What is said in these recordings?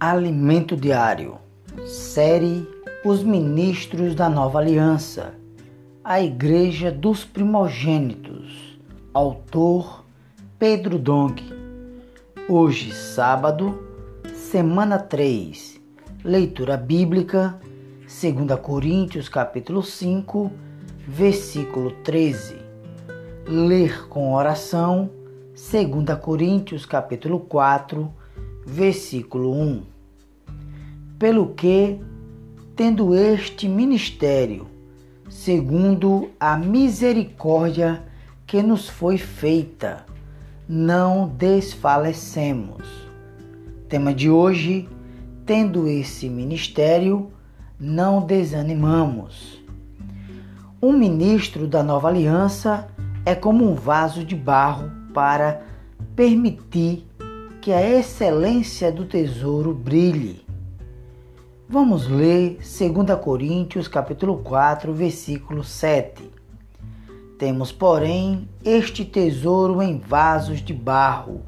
Alimento Diário, série Os Ministros da Nova Aliança, a Igreja dos Primogênitos, autor Pedro Dong. Hoje, sábado, semana 3, leitura bíblica, 2 Coríntios capítulo 5, versículo 13. Ler com oração, 2 Coríntios capítulo 4, versículo 1. Pelo que, tendo este ministério, segundo a misericórdia que nos foi feita, não desfalecemos. Tema de hoje: tendo esse ministério, não desanimamos. Um ministro da nova aliança é como um vaso de barro para permitir que a excelência do tesouro brilhe. Vamos ler 2 Coríntios capítulo 4, versículo 7. Temos, porém, este tesouro em vasos de barro,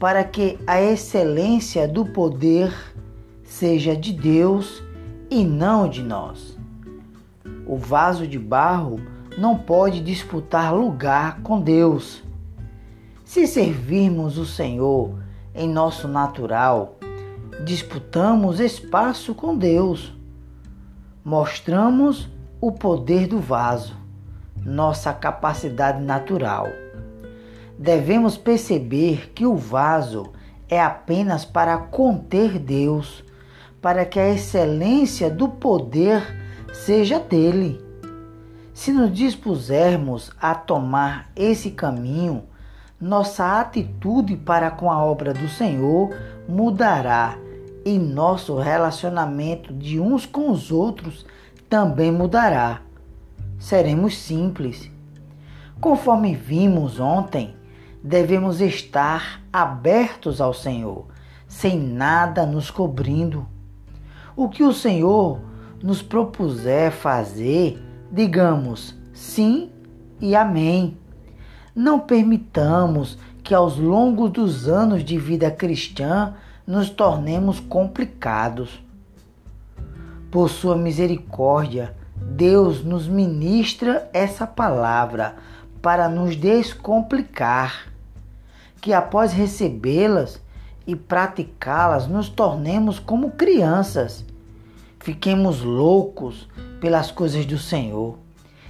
para que a excelência do poder seja de Deus e não de nós. O vaso de barro não pode disputar lugar com Deus. Se servirmos o Senhor em nosso natural, disputamos espaço com Deus. Mostramos o poder do vaso, nossa capacidade natural. Devemos perceber que o vaso é apenas para conter Deus, para que a excelência do poder seja dele. Se nos dispusermos a tomar esse caminho, nossa atitude para com a obra do Senhor mudará e nosso relacionamento de uns com os outros também mudará. Seremos simples. Conforme vimos ontem, devemos estar abertos ao Senhor, sem nada nos cobrindo. O que o Senhor nos propuser fazer, digamos sim e amém. Não permitamos que aos longos dos anos de vida cristã nos tornemos complicados. Por sua misericórdia, Deus nos ministra essa palavra para nos descomplicar, que após recebê-las e praticá-las, nos tornemos como crianças. Fiquemos loucos pelas coisas do Senhor,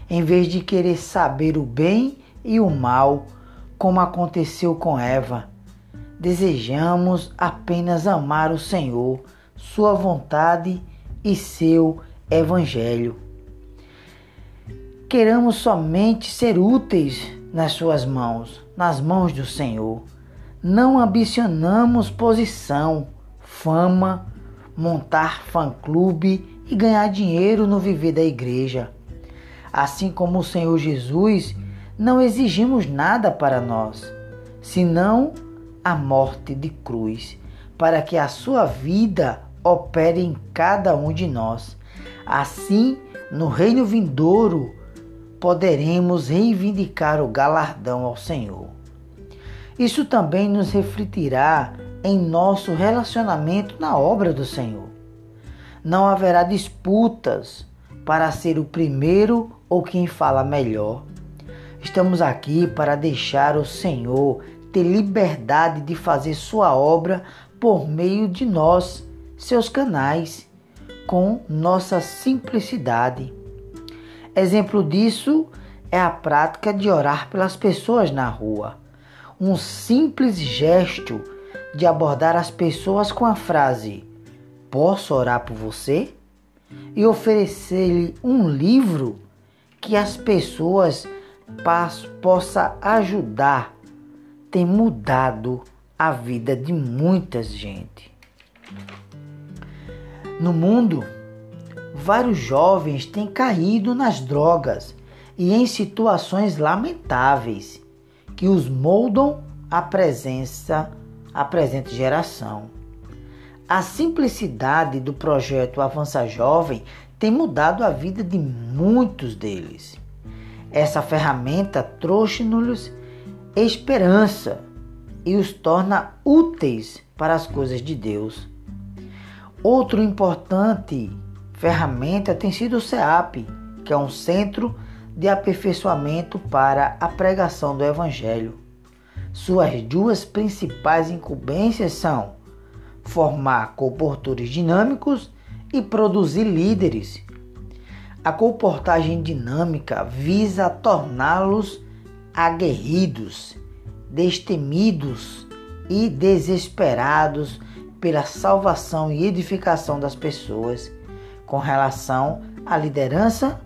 em vez de querer saber o bem e o mal, como aconteceu com Eva. Desejamos apenas amar o Senhor, Sua vontade e seu Evangelho. Queremos somente ser úteis nas Suas mãos, nas mãos do Senhor. Não ambicionamos posição, fama, montar fã-clube e ganhar dinheiro no viver da igreja. Assim como o Senhor Jesus não exigimos nada para nós, senão a morte de cruz, para que a sua vida opere em cada um de nós. Assim, no reino vindouro, poderemos reivindicar o galardão ao Senhor. Isso também nos refletirá em nosso relacionamento na obra do Senhor. Não haverá disputas para ser o primeiro ou quem fala melhor Estamos aqui para deixar o Senhor ter liberdade de fazer sua obra por meio de nós, seus canais, com nossa simplicidade. Exemplo disso é a prática de orar pelas pessoas na rua. Um simples gesto de abordar as pessoas com a frase: Posso orar por você? E oferecer-lhe um livro que as pessoas possa ajudar tem mudado a vida de muita gente. No mundo, vários jovens têm caído nas drogas e em situações lamentáveis que os moldam à presença à presente geração. A simplicidade do projeto Avança Jovem tem mudado a vida de muitos deles. Essa ferramenta trouxe-nos esperança e os torna úteis para as coisas de Deus. Outro importante ferramenta tem sido o CEAP, que é um centro de aperfeiçoamento para a pregação do Evangelho. Suas duas principais incumbências são formar comportores dinâmicos e produzir líderes. A comportagem dinâmica visa torná-los aguerridos, destemidos e desesperados pela salvação e edificação das pessoas. Com relação à liderança,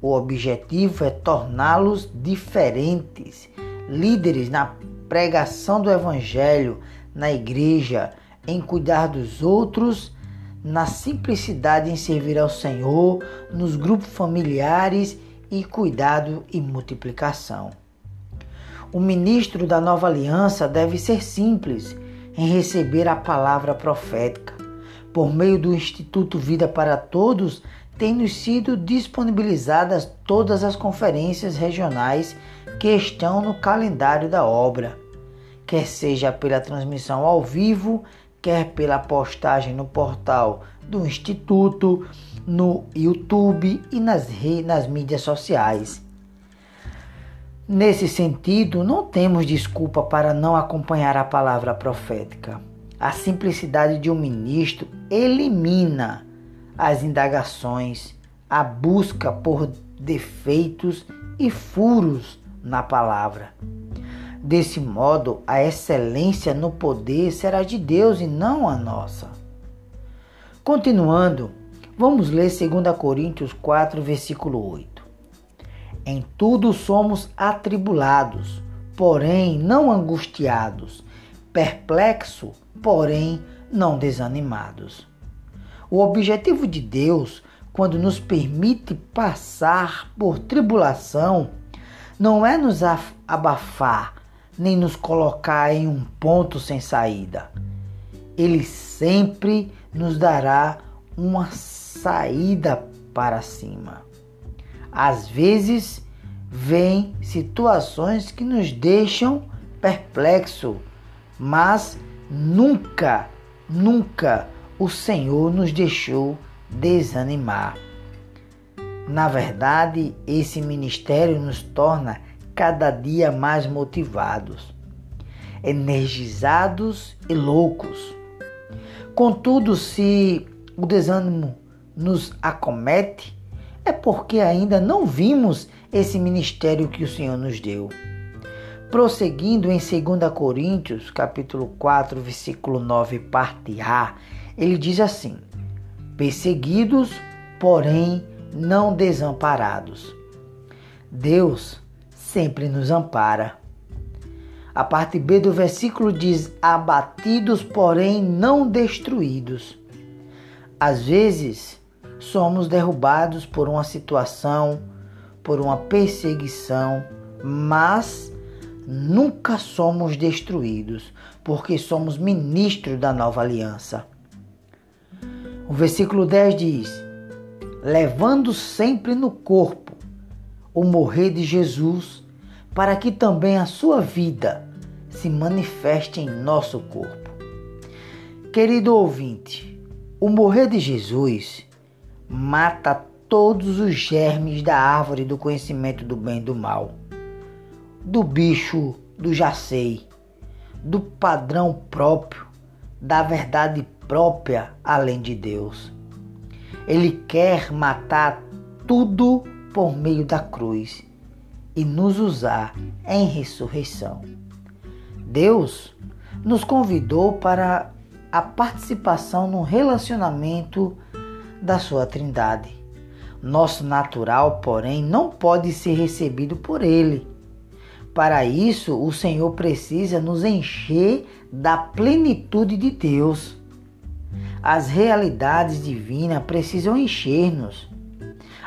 o objetivo é torná-los diferentes, líderes na pregação do Evangelho, na igreja, em cuidar dos outros, na simplicidade em servir ao Senhor, nos grupos familiares e cuidado e multiplicação. O ministro da nova aliança deve ser simples em receber a palavra profética. Por meio do Instituto Vida para Todos, têm-nos sido disponibilizadas todas as conferências regionais que estão no calendário da obra, quer seja pela transmissão ao vivo, quer pela postagem no portal do Instituto, no YouTube e nas, nas mídias sociais. Nesse sentido, não temos desculpa para não acompanhar a palavra profética. A simplicidade de um ministro elimina as indagações, a busca por defeitos e furos na palavra. Desse modo, a excelência no poder será de Deus e não a nossa. Continuando, vamos ler 2 Coríntios 4, versículo 8. Em tudo somos atribulados, porém não angustiados, perplexos, porém não desanimados. O objetivo de Deus, quando nos permite passar por tribulação, não é nos abafar, nem nos colocar em um ponto sem saída. Ele sempre nos dará uma saída para cima. Às vezes, vem situações que nos deixam perplexo, mas nunca, nunca o Senhor nos deixou desanimar. Na verdade, esse ministério nos torna cada dia mais motivados, energizados e loucos. Contudo, se o desânimo nos acomete, é porque ainda não vimos esse ministério que o Senhor nos deu. Prosseguindo em 2 Coríntios, capítulo 4, versículo 9, parte A, ele diz assim: Perseguidos, porém não desamparados. Deus sempre nos ampara. A parte B do versículo diz: abatidos, porém não destruídos. Às vezes, somos derrubados por uma situação, por uma perseguição, mas nunca somos destruídos, porque somos ministros da nova aliança. O versículo 10 diz: levando sempre no corpo o morrer de Jesus, para que também a sua vida se manifeste em nosso corpo. Querido ouvinte, o morrer de Jesus mata todos os germes da árvore do conhecimento do bem e do mal, do bicho do jacei, do padrão próprio, da verdade própria além de Deus. Ele quer matar tudo por meio da cruz e nos usar em ressurreição. Deus nos convidou para a participação no relacionamento da sua Trindade. Nosso natural, porém, não pode ser recebido por Ele. Para isso, o Senhor precisa nos encher da plenitude de Deus. As realidades divinas precisam encher-nos.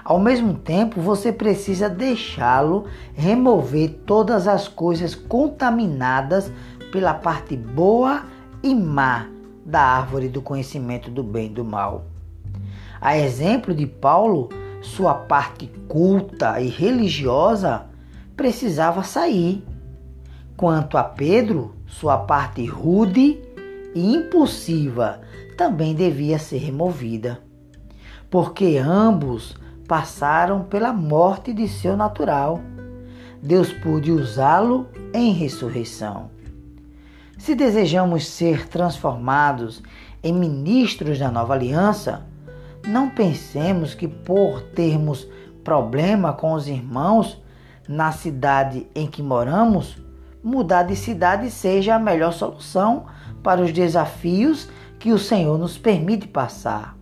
Ao mesmo tempo, você precisa deixá-lo remover todas as coisas contaminadas pela parte boa e má da árvore do conhecimento do bem e do mal. A exemplo de Paulo, sua parte culta e religiosa precisava sair. Quanto a Pedro, sua parte rude e impulsiva também devia ser removida, porque ambos passaram pela morte de seu natural. Deus pôde usá-lo em ressurreição. Se desejamos ser transformados em ministros da nova aliança, não pensemos que por termos problema com os irmãos na cidade em que moramos, mudar de cidade seja a melhor solução para os desafios que o Senhor nos permite passar.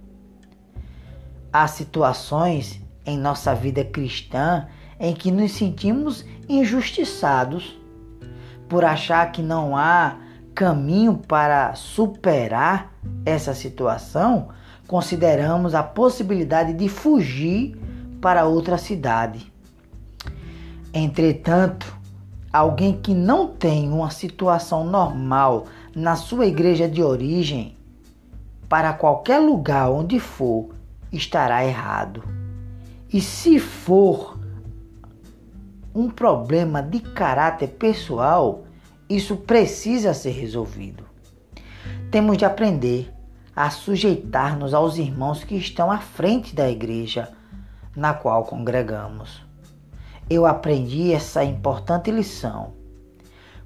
Há situações em nossa vida cristã em que nos sentimos injustiçados por achar que não há caminho para superar essa situação, consideramos a possibilidade de fugir para outra cidade. Entretanto, alguém que não tem uma situação normal na sua igreja de origem, para qualquer lugar onde for, estará errado. E se for um problema de caráter pessoal, isso precisa ser resolvido. Temos de aprender a sujeitar-nos aos irmãos que estão à frente da igreja na qual congregamos. Eu aprendi essa importante lição.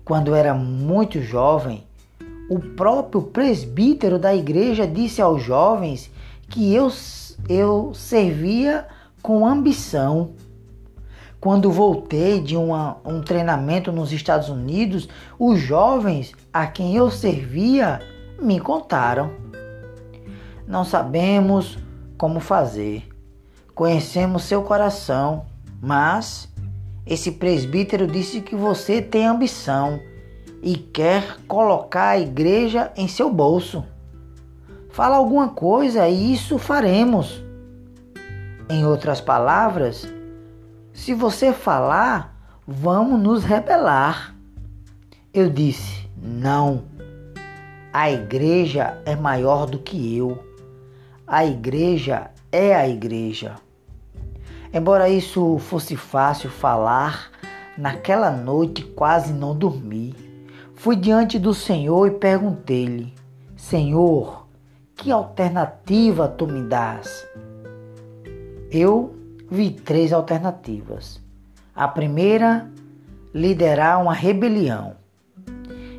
Quando era muito jovem, o próprio presbítero da igreja disse aos jovens que eu, eu servia com ambição. Quando voltei de uma, um treinamento nos Estados Unidos, os jovens a quem eu servia me contaram. Não sabemos como fazer, conhecemos seu coração, mas esse presbítero disse que você tem ambição e quer colocar a igreja em seu bolso. Fala alguma coisa e isso faremos. Em outras palavras, se você falar, vamos nos rebelar. Eu disse: não. A igreja é maior do que eu. A igreja é a igreja. Embora isso fosse fácil falar, naquela noite quase não dormi. Fui diante do Senhor e perguntei-lhe: Senhor, que alternativa tu me dás? Eu vi três alternativas. A primeira, liderar uma rebelião.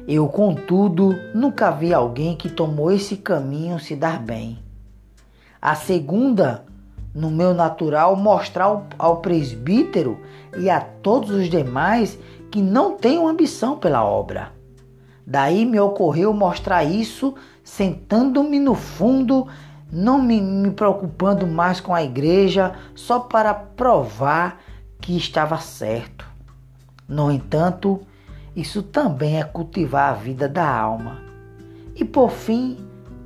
Eu, contudo, nunca vi alguém que tomou esse caminho se dar bem. A segunda, no meu natural, mostrar ao presbítero e a todos os demais que não tenho ambição pela obra. Daí me ocorreu mostrar isso sentando-me no fundo não me, me preocupando mais com a igreja só para provar que estava certo. No entanto, isso também é cultivar a vida da alma. E por fim,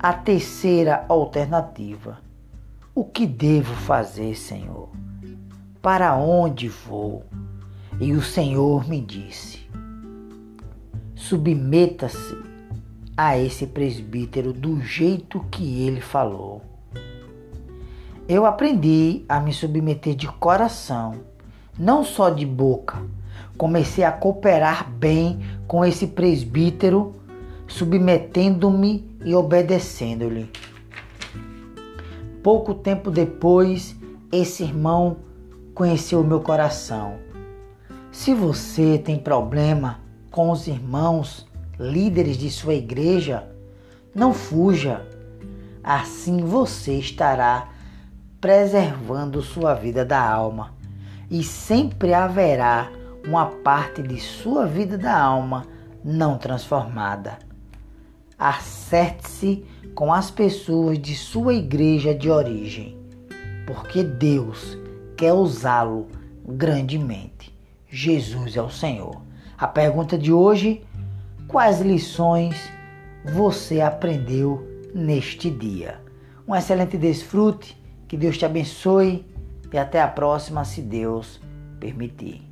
a terceira alternativa. O que devo fazer, Senhor? Para onde vou? E o Senhor me disse: submeta-se a esse presbítero do jeito que ele falou. Eu aprendi a me submeter de coração, não só de boca. Comecei a cooperar bem com esse presbítero, submetendo-me e obedecendo-lhe. Pouco tempo depois, esse irmão conheceu o meu coração. Se você tem problema com os irmãos, líderes de sua igreja, não fuja. Assim você estará preservando sua vida da alma e sempre haverá uma parte de sua vida da alma não transformada. Acerte-se com as pessoas de sua igreja de origem, porque Deus quer usá-lo grandemente. Jesus é o Senhor. A pergunta de hoje quais lições você aprendeu neste dia. Um excelente desfrute, que Deus te abençoe e até a próxima, se Deus permitir.